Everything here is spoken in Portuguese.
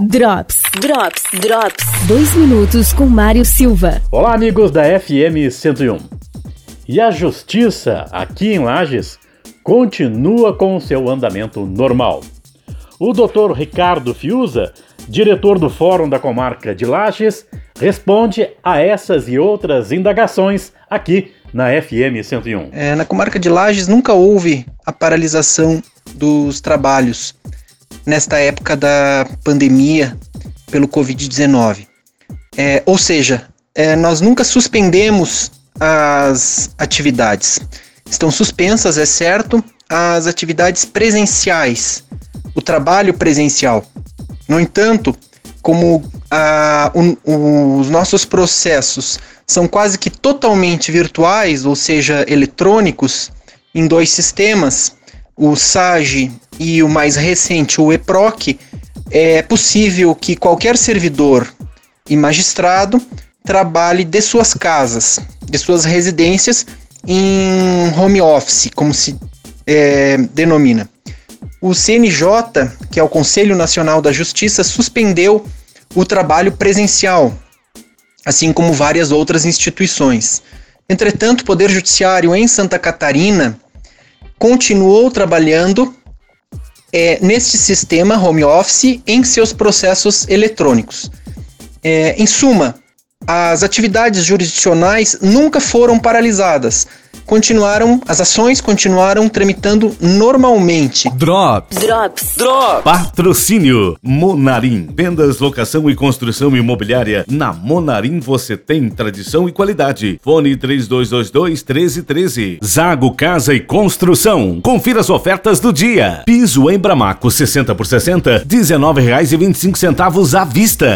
Drops, Drops, Drops. Dois minutos com Mário Silva. Olá, amigos da FM 101. E a justiça aqui em Lages continua com seu andamento normal. O doutor Ricardo Fiuza, diretor do Fórum da Comarca de Lages, responde a essas e outras indagações aqui na FM 101. É, na comarca de Lages nunca houve a paralisação dos trabalhos nesta época da pandemia pelo Covid-19. É, ou seja, é, nós nunca suspendemos as atividades. Estão suspensas, é certo, as atividades presenciais, o trabalho presencial. No entanto, como a, o, os nossos processos são quase que totalmente virtuais, ou seja, eletrônicos, em dois sistemas, o SAGE e o mais recente, o EPROC, é possível que qualquer servidor e magistrado trabalhe de suas casas, de suas residências, em home office, como se é, denomina. O CNJ, que é o Conselho Nacional da Justiça, suspendeu o trabalho presencial, assim como várias outras instituições. Entretanto, o Poder Judiciário em Santa Catarina continuou trabalhando é, neste sistema home office em seus processos eletrônicos. É, em suma, as atividades jurisdicionais nunca foram paralisadas, continuaram, as ações continuaram tramitando normalmente. Drops. Drops. Drops. Patrocínio. Monarim. Vendas, locação e construção imobiliária. Na Monarim você tem tradição e qualidade. Fone 3222 1313. Zago Casa e Construção. Confira as ofertas do dia. Piso em Bramaco 60 por 60, R$19,25 à vista.